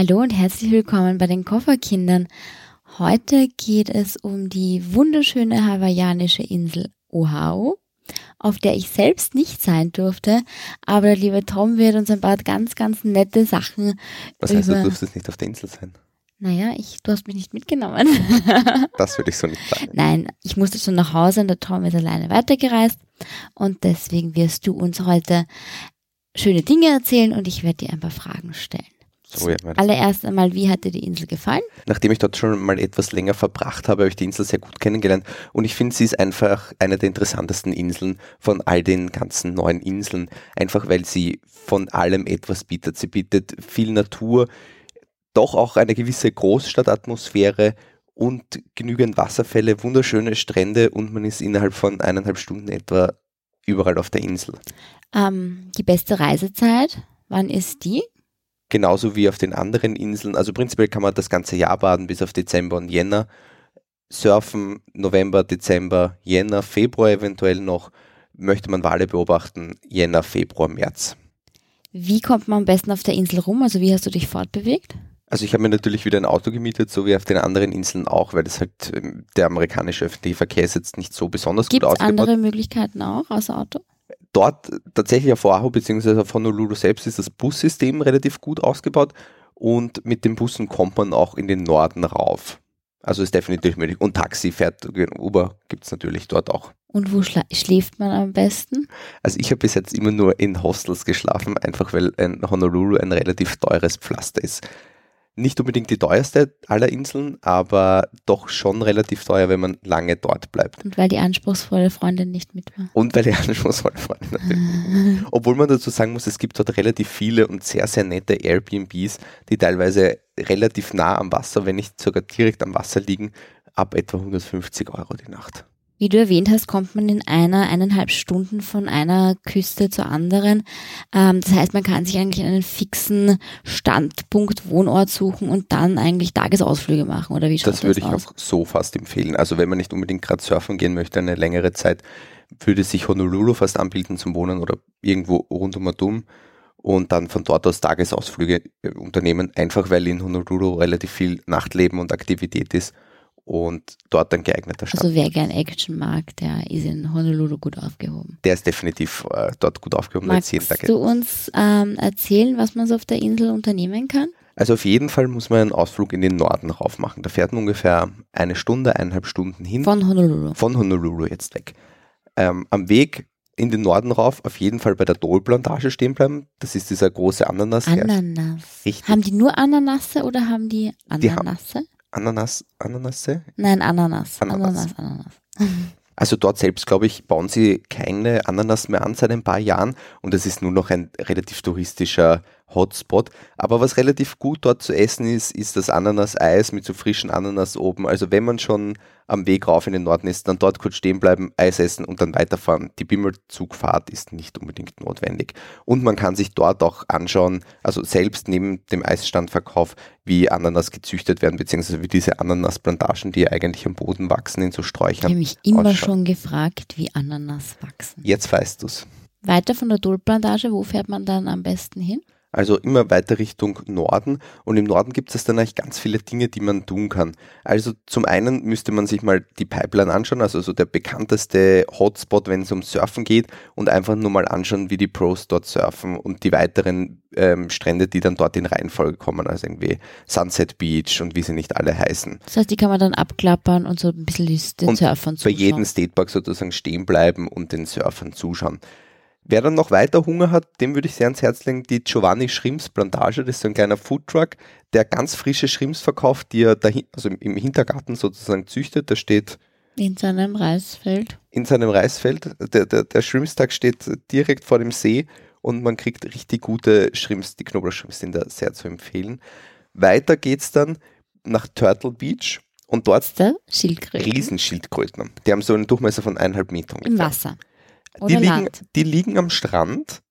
Hallo und herzlich willkommen bei den Kofferkindern. Heute geht es um die wunderschöne hawaiianische Insel Oahu, auf der ich selbst nicht sein durfte, aber der liebe Tom wird uns ein paar ganz, ganz nette Sachen. Was heißt, du durftest nicht auf der Insel sein? Naja, ich, du hast mich nicht mitgenommen. das würde ich so nicht sagen. Nein, ich musste schon nach Hause und der Tom ist alleine weitergereist und deswegen wirst du uns heute schöne Dinge erzählen und ich werde dir ein paar Fragen stellen. So, ja, Allererst einmal, wie hat dir die Insel gefallen? Nachdem ich dort schon mal etwas länger verbracht habe, habe ich die Insel sehr gut kennengelernt und ich finde, sie ist einfach eine der interessantesten Inseln von all den ganzen neuen Inseln, einfach weil sie von allem etwas bietet. Sie bietet viel Natur, doch auch eine gewisse Großstadtatmosphäre und genügend Wasserfälle, wunderschöne Strände und man ist innerhalb von eineinhalb Stunden etwa überall auf der Insel. Ähm, die beste Reisezeit, wann ist die? Genauso wie auf den anderen Inseln. Also prinzipiell kann man das ganze Jahr baden bis auf Dezember und Jänner. Surfen November, Dezember, Jänner, Februar eventuell noch. Möchte man Wale beobachten, Jänner, Februar, März. Wie kommt man am besten auf der Insel rum? Also wie hast du dich fortbewegt? Also ich habe mir natürlich wieder ein Auto gemietet, so wie auf den anderen Inseln auch, weil das halt ähm, der amerikanische öffentliche Verkehr ist jetzt nicht so besonders Gibt's gut ausgebaut. Gibt andere Möglichkeiten auch außer Auto? Dort tatsächlich auf Oahu bzw. auf Honolulu selbst ist das Bussystem relativ gut ausgebaut und mit den Bussen kommt man auch in den Norden rauf. Also ist definitiv möglich. Und Taxi fährt, Uber gibt es natürlich dort auch. Und wo schläft man am besten? Also ich habe bis jetzt immer nur in Hostels geschlafen, einfach weil ein Honolulu ein relativ teures Pflaster ist nicht unbedingt die teuerste aller Inseln, aber doch schon relativ teuer, wenn man lange dort bleibt. Und weil die anspruchsvolle Freundin nicht mit war. Und weil die anspruchsvolle Freundin natürlich. Obwohl man dazu sagen muss, es gibt dort relativ viele und sehr, sehr nette Airbnbs, die teilweise relativ nah am Wasser, wenn nicht sogar direkt am Wasser liegen, ab etwa 150 Euro die Nacht. Wie du erwähnt hast, kommt man in einer, eineinhalb Stunden von einer Küste zur anderen. Ähm, das heißt, man kann sich eigentlich einen fixen Standpunkt, Wohnort suchen und dann eigentlich Tagesausflüge machen, oder wie schaut das? Das würde ich auch so fast empfehlen. Also wenn man nicht unbedingt gerade surfen gehen möchte, eine längere Zeit, würde sich Honolulu fast anbieten zum Wohnen oder irgendwo rund um Atom und dann von dort aus Tagesausflüge äh, unternehmen, einfach weil in Honolulu relativ viel Nachtleben und Aktivität ist und dort ein geeigneter Stand. Also wer gern Action mag, der ist in Honolulu gut aufgehoben. Der ist definitiv äh, dort gut aufgehoben. Magst du uns ähm, erzählen, was man so auf der Insel unternehmen kann? Also auf jeden Fall muss man einen Ausflug in den Norden rauf machen. Da fährt man ungefähr eine Stunde, eineinhalb Stunden hin. Von Honolulu. Von Honolulu jetzt weg. Ähm, am Weg in den Norden rauf auf jeden Fall bei der Dole-Plantage stehen bleiben. Das ist dieser große Ananas. Ananas. Richtig. Haben die nur Ananasse oder haben die Ananasse? Die haben, Ananas, Ananasse? Nein, Ananas. Ananas, Ananas. Ananas. Also dort selbst, glaube ich, bauen sie keine Ananas mehr an seit ein paar Jahren und es ist nur noch ein relativ touristischer Hotspot. Aber was relativ gut dort zu essen ist, ist das Ananas-Eis mit so frischen Ananas oben. Also wenn man schon am Weg rauf in den Norden ist, dann dort kurz stehen bleiben, Eis essen und dann weiterfahren. Die Bimmelzugfahrt ist nicht unbedingt notwendig. Und man kann sich dort auch anschauen, also selbst neben dem Eisstandverkauf, wie Ananas gezüchtet werden, beziehungsweise wie diese Ananasplantagen, die eigentlich am Boden wachsen, in so Sträuchern. Ich habe mich immer ausschauen. schon gefragt, wie Ananas wachsen. Jetzt weißt du es. Weiter von der Dulplantage, wo fährt man dann am besten hin? Also immer weiter Richtung Norden. Und im Norden gibt es dann eigentlich ganz viele Dinge, die man tun kann. Also zum einen müsste man sich mal die Pipeline anschauen, also so der bekannteste Hotspot, wenn es um Surfen geht, und einfach nur mal anschauen, wie die Pros dort surfen und die weiteren ähm, Strände, die dann dort in Reihenfolge kommen, also irgendwie Sunset Beach und wie sie nicht alle heißen. Das heißt, die kann man dann abklappern und so ein bisschen den und Surfern zuschauen. Bei jedem Statepark sozusagen stehen bleiben und den Surfern zuschauen. Wer dann noch weiter Hunger hat, dem würde ich sehr ans Herz legen, die Giovanni Schrimps Plantage. Das ist so ein kleiner Foodtruck, der ganz frische Schrimps verkauft, die er dahin, also im Hintergarten sozusagen züchtet. Da steht in seinem Reisfeld. In seinem Reisfeld. Der, der, der Schrimpstag steht direkt vor dem See und man kriegt richtig gute Schrimps. Die Knoblauchschrimps sind da sehr zu empfehlen. Weiter geht es dann nach Turtle Beach und dort Schildkröten. Riesenschildkröten. Die haben so einen Durchmesser von eineinhalb Metern. Im Wasser. Die liegen, die liegen am Strand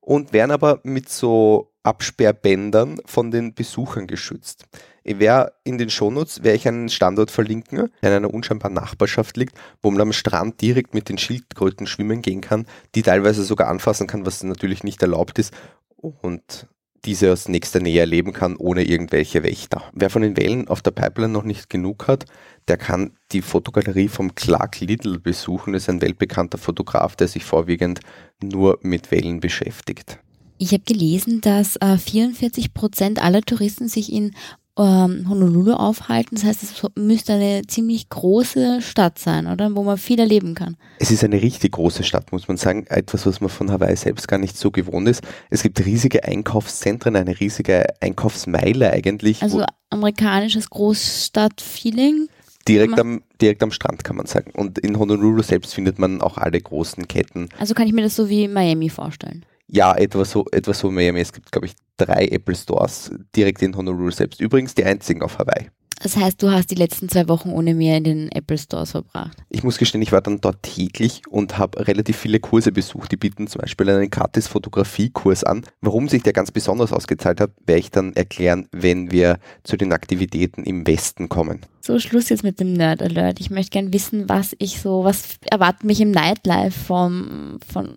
und werden aber mit so Absperrbändern von den Besuchern geschützt. Ich werde in den Shownotes werde ich einen Standort verlinken, der in einer unscheinbaren Nachbarschaft liegt, wo man am Strand direkt mit den Schildkröten schwimmen gehen kann, die teilweise sogar anfassen kann, was natürlich nicht erlaubt ist. Und diese aus nächster Nähe erleben kann, ohne irgendwelche Wächter. Wer von den Wellen auf der Pipeline noch nicht genug hat, der kann die Fotogalerie vom Clark Little besuchen. Das ist ein weltbekannter Fotograf, der sich vorwiegend nur mit Wellen beschäftigt. Ich habe gelesen, dass äh, 44 Prozent aller Touristen sich in ähm, Honolulu aufhalten. Das heißt, es müsste eine ziemlich große Stadt sein, oder? Wo man viel erleben kann. Es ist eine richtig große Stadt, muss man sagen. Etwas, was man von Hawaii selbst gar nicht so gewohnt ist. Es gibt riesige Einkaufszentren, eine riesige Einkaufsmeile eigentlich. Also amerikanisches Großstadt-Feeling. Direkt am, direkt am Strand kann man sagen. Und in Honolulu selbst findet man auch alle großen Ketten. Also kann ich mir das so wie Miami vorstellen. Ja, etwa so, etwa so Miami. Es gibt, glaube ich, drei Apple Stores direkt in Honolulu selbst. Übrigens die einzigen auf Hawaii. Das heißt, du hast die letzten zwei Wochen ohne mir in den Apple Stores verbracht. Ich muss gestehen, ich war dann dort täglich und habe relativ viele Kurse besucht. Die bieten zum Beispiel einen Gratis Fotografiekurs an. Warum sich der ganz besonders ausgezahlt hat, werde ich dann erklären, wenn wir zu den Aktivitäten im Westen kommen. So, Schluss jetzt mit dem Nerd Alert. Ich möchte gerne wissen, was ich so, was erwartet mich im Nightlife vom, von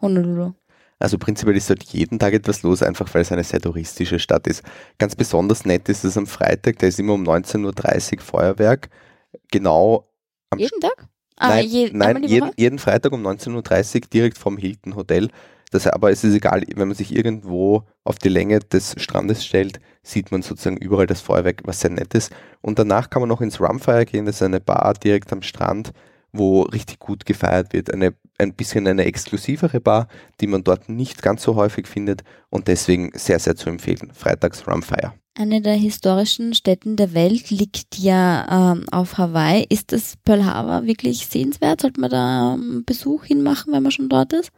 Honolulu. Also prinzipiell ist dort jeden Tag etwas los, einfach weil es eine sehr touristische Stadt ist. Ganz besonders nett ist es am Freitag, da ist immer um 19.30 Uhr Feuerwerk. Genau am Jeden Tag? Ah, nein, je, nein jeden, jeden, Freitag um 19.30 Uhr direkt vom Hilton Hotel. Das, aber es ist egal, wenn man sich irgendwo auf die Länge des Strandes stellt, sieht man sozusagen überall das Feuerwerk, was sehr nett ist. Und danach kann man noch ins Rumfire gehen, das ist eine Bar direkt am Strand wo richtig gut gefeiert wird. Eine, ein bisschen eine exklusivere Bar, die man dort nicht ganz so häufig findet und deswegen sehr, sehr zu empfehlen. Freitags Rumfire. Eine der historischen Städten der Welt liegt ja ähm, auf Hawaii. Ist das Pearl Harbor wirklich sehenswert? Sollte man da einen Besuch hinmachen, wenn man schon dort ist?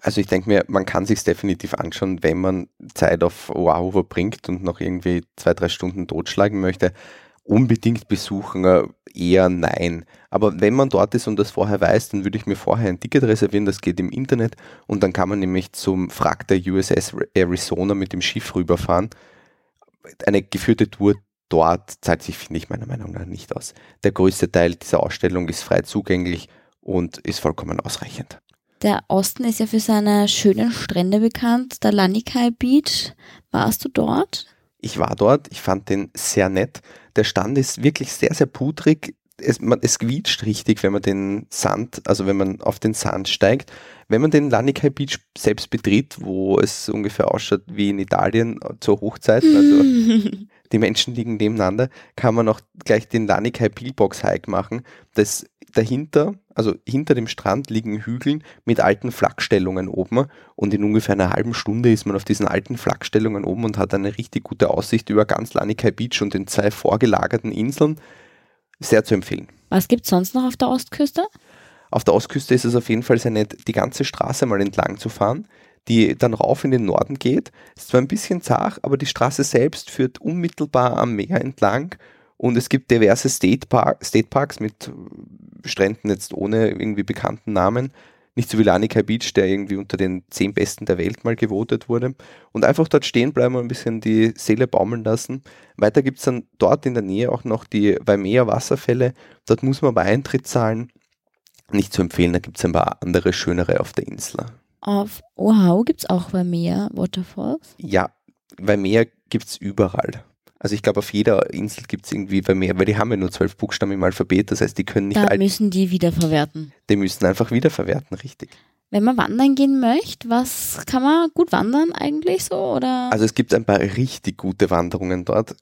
Also ich denke mir, man kann sich definitiv anschauen, wenn man Zeit auf Oahu verbringt und noch irgendwie zwei, drei Stunden totschlagen möchte unbedingt besuchen, äh, eher nein. Aber wenn man dort ist und das vorher weiß, dann würde ich mir vorher ein Ticket reservieren, das geht im Internet und dann kann man nämlich zum Frag der USS Arizona mit dem Schiff rüberfahren. Eine geführte Tour dort zahlt sich, finde ich, meiner Meinung nach nicht aus. Der größte Teil dieser Ausstellung ist frei zugänglich und ist vollkommen ausreichend. Der Osten ist ja für seine schönen Strände bekannt, der Lanikai Beach. Warst du dort? Ich war dort, ich fand den sehr nett. Der Stand ist wirklich sehr, sehr pudrig. Es, man, es quietscht richtig, wenn man den Sand, also wenn man auf den Sand steigt. Wenn man den Lanikai Beach selbst betritt, wo es ungefähr ausschaut wie in Italien zur Hochzeit, also die Menschen liegen nebeneinander, kann man auch gleich den Lanikai Pillbox Hike machen. Das dahinter, also hinter dem Strand liegen Hügeln mit alten Flakstellungen oben und in ungefähr einer halben Stunde ist man auf diesen alten Flakstellungen oben und hat eine richtig gute Aussicht über ganz Lanikai Beach und den zwei vorgelagerten Inseln. Sehr zu empfehlen. Was gibt es sonst noch auf der Ostküste? Auf der Ostküste ist es auf jeden Fall sehr nett, die ganze Straße mal entlang zu fahren, die dann rauf in den Norden geht. Ist zwar ein bisschen zart, aber die Straße selbst führt unmittelbar am Meer entlang und es gibt diverse State, Park, State Parks mit Stränden jetzt ohne irgendwie bekannten Namen. Nicht so wie Lanica Beach, der irgendwie unter den zehn besten der Welt mal gewotet wurde. Und einfach dort stehen bleiben und ein bisschen die Seele baumeln lassen. Weiter gibt es dann dort in der Nähe auch noch die Waimea Wasserfälle. Dort muss man aber Eintritt zahlen. Nicht zu empfehlen, da gibt es ein paar andere schönere auf der Insel. Auf Oahu gibt es auch Waimea Waterfalls? Ja, Waimea gibt es überall. Also ich glaube, auf jeder Insel gibt es irgendwie mehr, weil die haben ja nur zwölf Buchstaben im Alphabet, das heißt, die können nicht... Da müssen die wiederverwerten. Die müssen einfach wiederverwerten, richtig. Wenn man wandern gehen möchte, was kann man gut wandern eigentlich so? Oder? Also es gibt ein paar richtig gute Wanderungen dort.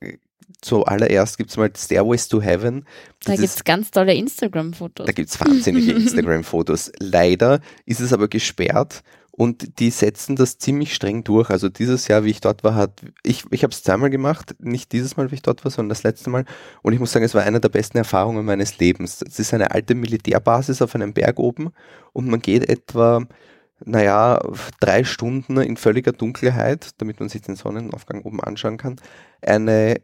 Zuallererst gibt es mal Stairways to Heaven. Das da gibt es ganz tolle Instagram-Fotos. Da gibt es wahnsinnige Instagram-Fotos. Leider ist es aber gesperrt und die setzen das ziemlich streng durch. Also dieses Jahr, wie ich dort war, hat ich, ich habe es zweimal gemacht, nicht dieses Mal, wie ich dort war, sondern das letzte Mal. Und ich muss sagen, es war eine der besten Erfahrungen meines Lebens. Es ist eine alte Militärbasis auf einem Berg oben und man geht etwa, naja, drei Stunden in völliger Dunkelheit, damit man sich den Sonnenaufgang oben anschauen kann, eine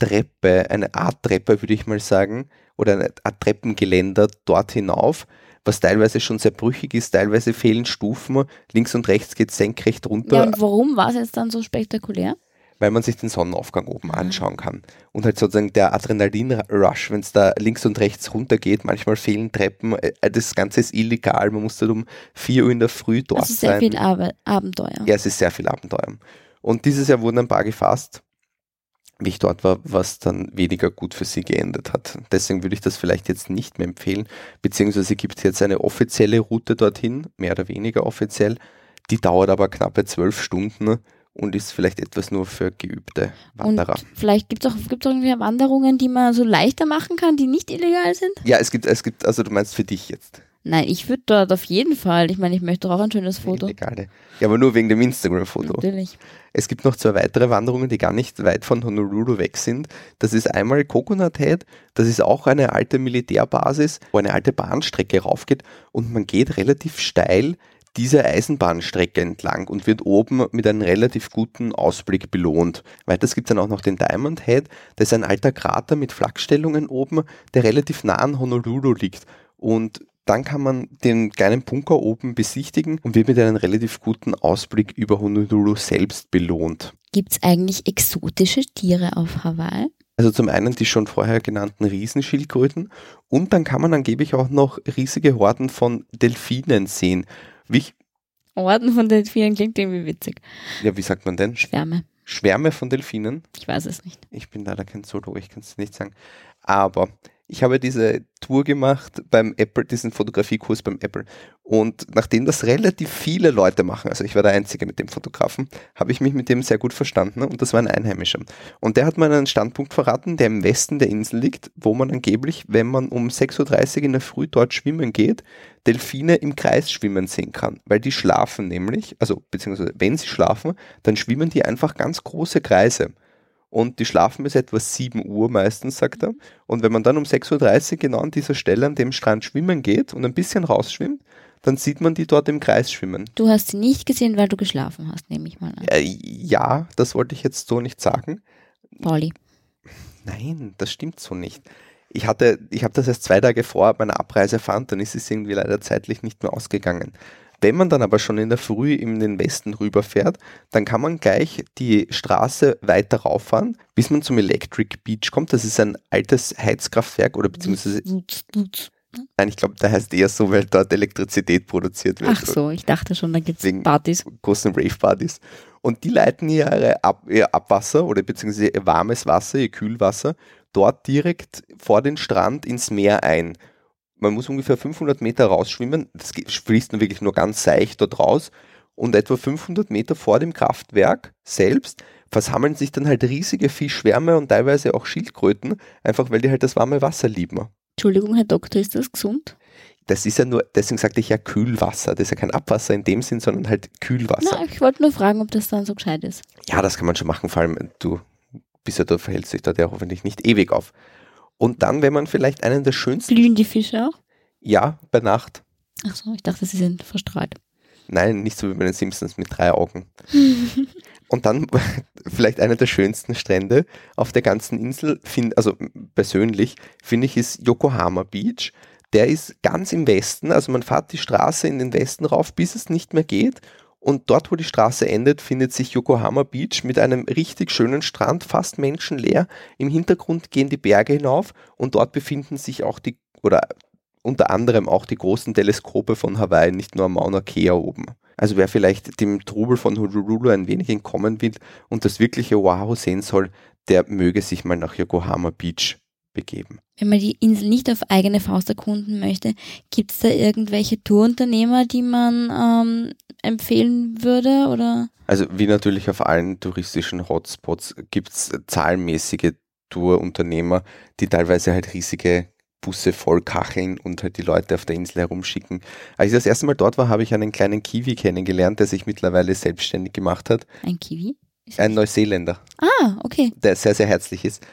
Treppe, eine Art Treppe, würde ich mal sagen, oder eine Art Treppengeländer dort hinauf was teilweise schon sehr brüchig ist, teilweise fehlen Stufen, links und rechts geht senkrecht runter. Ja, und warum war es jetzt dann so spektakulär? Weil man sich den Sonnenaufgang oben mhm. anschauen kann. Und halt sozusagen der Adrenalin-Rush, wenn es da links und rechts runter geht, manchmal fehlen Treppen, äh, das Ganze ist illegal, man muss dann um 4 Uhr in der Früh dort sein. Es ist sehr sein. viel Ab Abenteuer. Ja, es ist sehr viel Abenteuer. Und dieses Jahr wurden ein paar gefasst, wie ich dort war, was dann weniger gut für sie geendet hat. Deswegen würde ich das vielleicht jetzt nicht mehr empfehlen, beziehungsweise gibt es jetzt eine offizielle Route dorthin, mehr oder weniger offiziell. Die dauert aber knappe zwölf Stunden und ist vielleicht etwas nur für geübte Wanderer. Und vielleicht gibt es auch, gibt's auch irgendwie Wanderungen, die man so leichter machen kann, die nicht illegal sind? Ja, es gibt, es gibt, also du meinst für dich jetzt. Nein, ich würde dort auf jeden Fall. Ich meine, ich möchte auch ein schönes Foto. Illegale. Ja, aber nur wegen dem Instagram-Foto. Natürlich. Es gibt noch zwei weitere Wanderungen, die gar nicht weit von Honolulu weg sind. Das ist einmal Coconut Head. Das ist auch eine alte Militärbasis, wo eine alte Bahnstrecke raufgeht und man geht relativ steil diese Eisenbahnstrecke entlang und wird oben mit einem relativ guten Ausblick belohnt. Weiters gibt es dann auch noch den Diamond Head. Das ist ein alter Krater mit Flakstellungen oben, der relativ nah an Honolulu liegt. Und dann kann man den kleinen Bunker oben besichtigen und wird mit einem relativ guten Ausblick über Honolulu selbst belohnt. Gibt es eigentlich exotische Tiere auf Hawaii? Also zum einen die schon vorher genannten Riesenschildkröten und dann kann man angeblich auch noch riesige Horden von Delfinen sehen. Wie ich, Orden von Delfinen klingt irgendwie witzig. ja, wie sagt man denn? Schwärme. Schwärme von Delfinen. Ich weiß es nicht. Ich bin leider kein Zoologe, ich kann es nicht sagen. Aber ich habe diese Tour gemacht beim Apple, diesen Fotografiekurs beim Apple. Und nachdem das relativ viele Leute machen, also ich war der Einzige mit dem Fotografen, habe ich mich mit dem sehr gut verstanden und das war ein Einheimischer. Und der hat mir einen Standpunkt verraten, der im Westen der Insel liegt, wo man angeblich, wenn man um 6.30 Uhr in der Früh dort schwimmen geht, Delfine im Kreis schwimmen sehen kann. Weil die schlafen nämlich, also beziehungsweise wenn sie schlafen, dann schwimmen die einfach ganz große Kreise und die schlafen bis etwa 7 Uhr meistens, sagt er. Und wenn man dann um 6.30 Uhr genau an dieser Stelle an dem Strand schwimmen geht und ein bisschen rausschwimmt, dann sieht man die dort im Kreis schwimmen. Du hast sie nicht gesehen, weil du geschlafen hast, nehme ich mal an. Äh, ja, das wollte ich jetzt so nicht sagen. Pauli. Nein, das stimmt so nicht. Ich hatte, ich habe das erst zwei Tage vor meiner Abreise erfahren, dann ist es irgendwie leider zeitlich nicht mehr ausgegangen. Wenn man dann aber schon in der Früh in den Westen rüberfährt, dann kann man gleich die Straße weiter rauffahren, bis man zum Electric Beach kommt. Das ist ein altes Heizkraftwerk oder beziehungsweise, nein, ich glaube, da heißt eher so, weil dort Elektrizität produziert wird. Ach so, ich dachte schon, da gibt es Partys. großen Rave-Partys. Und die leiten ihre Ab ihr Abwasser oder beziehungsweise ihr warmes Wasser, ihr Kühlwasser, dort direkt vor den Strand ins Meer ein. Man muss ungefähr 500 Meter rausschwimmen, das fließt nur wirklich nur ganz seicht dort raus. Und etwa 500 Meter vor dem Kraftwerk selbst versammeln sich dann halt riesige Fischschwärme und teilweise auch Schildkröten, einfach weil die halt das warme Wasser lieben. Entschuldigung, Herr Doktor, ist das gesund? Das ist ja nur, deswegen sagte ich ja Kühlwasser. Das ist ja kein Abwasser in dem Sinn, sondern halt Kühlwasser. Na, ich wollte nur fragen, ob das dann so gescheit ist. Ja, das kann man schon machen, vor allem du bist ja, du verhältst dich dort ja hoffentlich nicht ewig auf. Und dann, wenn man vielleicht einen der schönsten, Blühen die Fische auch? ja, bei Nacht, Ach so, ich dachte, sie sind verstrahlt. nein, nicht so wie bei den Simpsons mit drei Augen. Und dann vielleicht einer der schönsten Strände auf der ganzen Insel, find, also persönlich, finde ich, ist Yokohama Beach. Der ist ganz im Westen, also man fährt die Straße in den Westen rauf, bis es nicht mehr geht. Und dort, wo die Straße endet, findet sich Yokohama Beach mit einem richtig schönen Strand, fast menschenleer. Im Hintergrund gehen die Berge hinauf und dort befinden sich auch die, oder unter anderem auch die großen Teleskope von Hawaii, nicht nur Mauna Kea oben. Also wer vielleicht dem Trubel von Honolulu ein wenig entkommen will und das wirkliche Oahu sehen soll, der möge sich mal nach Yokohama Beach begeben. Wenn man die Insel nicht auf eigene Faust erkunden möchte, gibt es da irgendwelche Tourunternehmer, die man ähm, empfehlen würde? Oder? Also wie natürlich auf allen touristischen Hotspots gibt es zahlenmäßige Tourunternehmer, die teilweise halt riesige Busse voll kacheln und halt die Leute auf der Insel herumschicken. Als ich das erste Mal dort war, habe ich einen kleinen Kiwi kennengelernt, der sich mittlerweile selbstständig gemacht hat. Ein Kiwi? Ist Ein Neuseeländer, ah, okay. der sehr, sehr herzlich ist.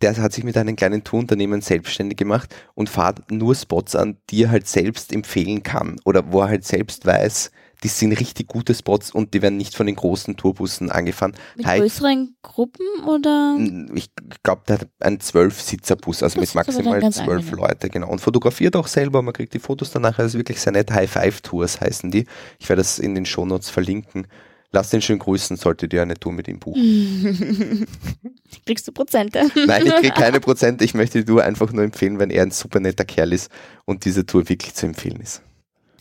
Der hat sich mit einem kleinen Tourunternehmen selbstständig gemacht und fährt nur Spots an, die er halt selbst empfehlen kann oder wo er halt selbst weiß, die sind richtig gute Spots und die werden nicht von den großen Tourbussen angefahren. Mit Halt- größeren Gruppen oder? ich glaube, der hat einen Zwölf-Sitzer-Bus, also Das mit maximal zwölf. Leute, genau. Und fotografiert auch selber, man kriegt die Fotos danach, also wirklich sehr nett. High-Five-Tours heißen die. Ich werde das in den Shownotes verlinken. Lasst ihn schön grüßen, solltet ihr eine Tour mit ihm buchen. Kriegst du Prozente? Nein, ich kriege keine Prozente, ich möchte die Tour einfach nur empfehlen, wenn er ein super netter Kerl ist und diese Tour wirklich zu empfehlen ist.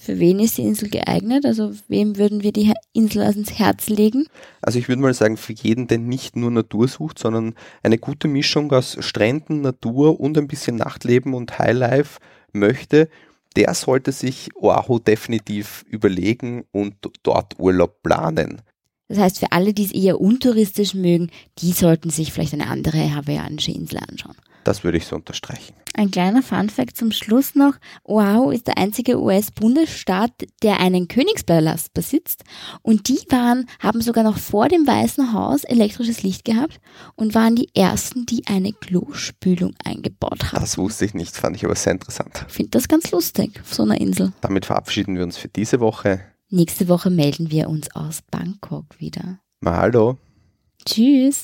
Für wen ist die Insel geeignet? Also wem würden wir die Insel ans Herz legen? Also ich würde mal sagen, für jeden, der nicht nur Natur sucht, sondern eine gute Mischung aus Stränden, Natur und ein bisschen Nachtleben und Highlife möchte, der sollte sich Oahu definitiv überlegen und dort Urlaub planen. Das heißt, für alle, die es eher untouristisch mögen, die sollten sich vielleicht eine andere hawaiianische Insel anschauen. Das würde ich so unterstreichen. Ein kleiner Funfact zum Schluss noch. Oahu ist der einzige US-Bundesstaat, der einen Königspalast besitzt. Und die waren, haben sogar noch vor dem Weißen Haus elektrisches Licht gehabt und waren die ersten, die eine Klospülung eingebaut haben. Das wusste ich nicht, fand ich aber sehr interessant. Ich finde das ganz lustig auf so einer Insel. Damit verabschieden wir uns für diese Woche. Nächste Woche melden wir uns aus Bangkok wieder. Mahalo. Tschüss.